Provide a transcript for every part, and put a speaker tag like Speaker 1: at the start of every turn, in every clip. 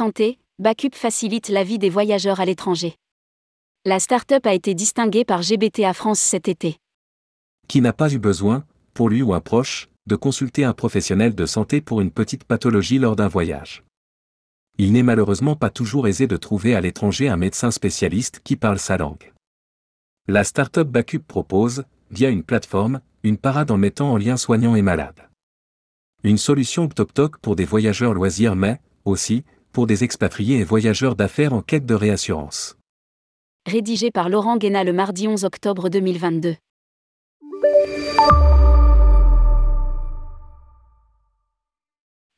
Speaker 1: santé, Bacup facilite la vie des voyageurs à l'étranger. La start-up a été distinguée par GBTA France cet été.
Speaker 2: Qui n'a pas eu besoin, pour lui ou un proche, de consulter un professionnel de santé pour une petite pathologie lors d'un voyage. Il n'est malheureusement pas toujours aisé de trouver à l'étranger un médecin spécialiste qui parle sa langue. La start-up Bacup propose, via une plateforme, une parade en mettant en lien soignants et malades. Une solution TokTok pour des voyageurs loisirs mais, aussi, pour des expatriés et voyageurs d'affaires en quête de réassurance.
Speaker 1: Rédigé par Laurent Guéna le mardi 11 octobre 2022. «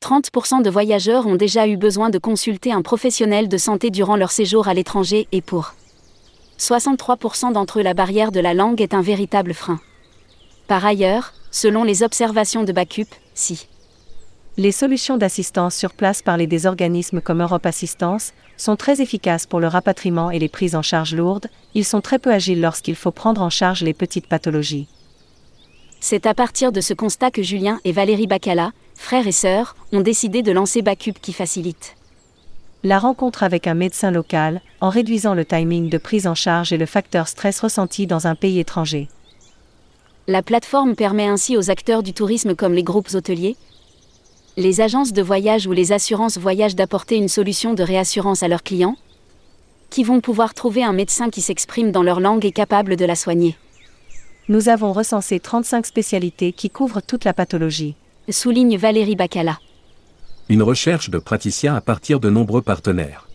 Speaker 1: 30% de voyageurs ont déjà eu besoin de consulter un professionnel de santé durant leur séjour à l'étranger et pour 63% d'entre eux la barrière de la langue est un véritable frein. Par ailleurs, selon les observations de Bacup, si
Speaker 3: les solutions d'assistance sur place par les organismes comme Europe Assistance sont très efficaces pour le rapatriement et les prises en charge lourdes, ils sont très peu agiles lorsqu'il faut prendre en charge les petites pathologies.
Speaker 1: C'est à partir de ce constat que Julien et Valérie Bacala, frères et sœurs, ont décidé de lancer Bacup qui facilite
Speaker 3: la rencontre avec un médecin local, en réduisant le timing de prise en charge et le facteur stress ressenti dans un pays étranger.
Speaker 1: La plateforme permet ainsi aux acteurs du tourisme comme les groupes hôteliers, les agences de voyage ou les assurances voyage d'apporter une solution de réassurance à leurs clients, qui vont pouvoir trouver un médecin qui s'exprime dans leur langue et capable de la soigner.
Speaker 3: Nous avons recensé 35 spécialités qui couvrent toute la pathologie.
Speaker 1: Souligne Valérie Bacala.
Speaker 2: Une recherche de praticiens à partir de nombreux partenaires.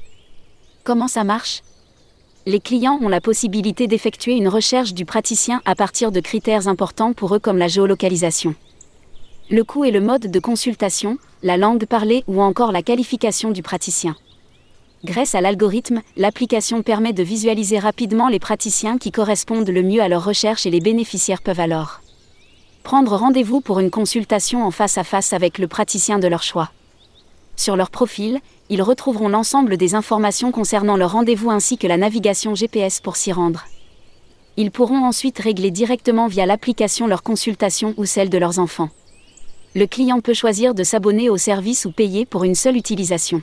Speaker 1: Comment ça marche? Les clients ont la possibilité d'effectuer une recherche du praticien à partir de critères importants pour eux comme la géolocalisation. Le coût et le mode de consultation, la langue parlée ou encore la qualification du praticien. Grâce à l'algorithme, l'application permet de visualiser rapidement les praticiens qui correspondent le mieux à leur recherche et les bénéficiaires peuvent alors prendre rendez-vous pour une consultation en face à face avec le praticien de leur choix. Sur leur profil, ils retrouveront l'ensemble des informations concernant leur rendez-vous ainsi que la navigation GPS pour s'y rendre. Ils pourront ensuite régler directement via l'application leur consultation ou celle de leurs enfants. Le client peut choisir de s'abonner au service ou payer pour une seule utilisation.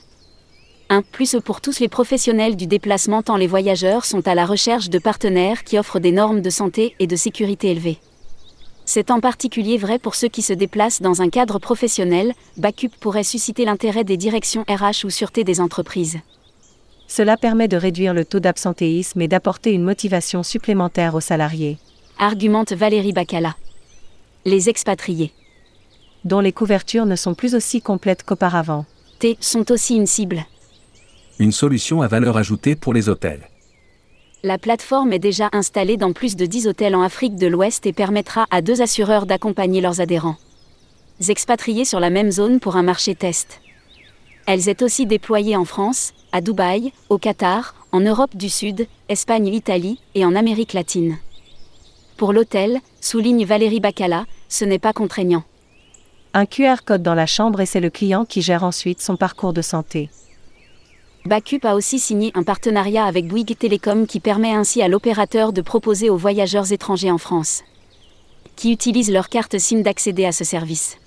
Speaker 1: 1. Plus pour tous les professionnels du déplacement tant les voyageurs sont à la recherche de partenaires qui offrent des normes de santé et de sécurité élevées. C'est en particulier vrai pour ceux qui se déplacent dans un cadre professionnel, Bacup pourrait susciter l'intérêt des directions RH ou sûreté des entreprises.
Speaker 3: Cela permet de réduire le taux d'absentéisme et d'apporter une motivation supplémentaire aux salariés.
Speaker 1: Argumente Valérie Bacala. Les expatriés.
Speaker 3: Dont les couvertures ne sont plus aussi complètes qu'auparavant.
Speaker 1: T sont aussi une cible.
Speaker 2: Une solution à valeur ajoutée pour les hôtels.
Speaker 1: La plateforme est déjà installée dans plus de 10 hôtels en Afrique de l'Ouest et permettra à deux assureurs d'accompagner leurs adhérents. Expatriés sur la même zone pour un marché test. Elle est aussi déployée en France, à Dubaï, au Qatar, en Europe du Sud, Espagne, Italie et en Amérique latine. Pour l'hôtel, souligne Valérie Bacala, ce n'est pas contraignant.
Speaker 3: Un QR code dans la chambre et c'est le client qui gère ensuite son parcours de santé.
Speaker 1: Bacup a aussi signé un partenariat avec Bouygues Télécom qui permet ainsi à l'opérateur de proposer aux voyageurs étrangers en France qui utilisent leur carte SIM d'accéder à ce service.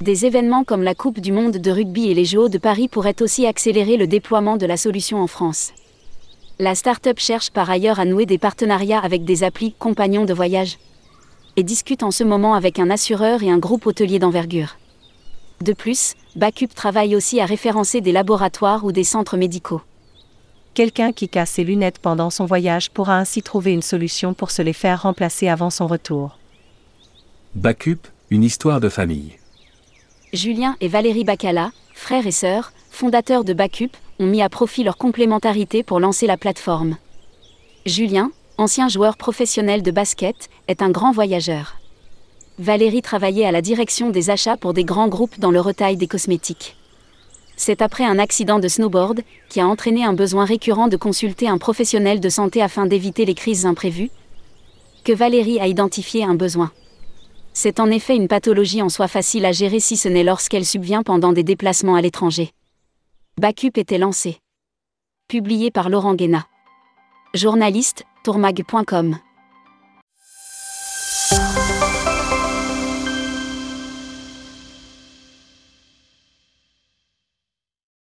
Speaker 1: Des événements comme la Coupe du Monde de rugby et les Jeux de Paris pourraient aussi accélérer le déploiement de la solution en France. La start-up cherche par ailleurs à nouer des partenariats avec des applis compagnons de voyage et discute en ce moment avec un assureur et un groupe hôtelier d'envergure. De plus, Bacup travaille aussi à référencer des laboratoires ou des centres médicaux.
Speaker 3: Quelqu'un qui casse ses lunettes pendant son voyage pourra ainsi trouver une solution pour se les faire remplacer avant son retour.
Speaker 2: Bacup, une histoire de famille.
Speaker 1: Julien et Valérie Bacala, frères et sœurs, fondateurs de Bacup, ont mis à profit leur complémentarité pour lancer la plateforme. Julien, ancien joueur professionnel de basket, est un grand voyageur. Valérie travaillait à la direction des achats pour des grands groupes dans le retail des cosmétiques. C'est après un accident de snowboard, qui a entraîné un besoin récurrent de consulter un professionnel de santé afin d'éviter les crises imprévues, que Valérie a identifié un besoin. C'est en effet une pathologie en soi facile à gérer si ce n'est lorsqu'elle subvient pendant des déplacements à l'étranger. Bacup était lancé. Publié par Laurent Guéna. Journaliste, tourmag.com.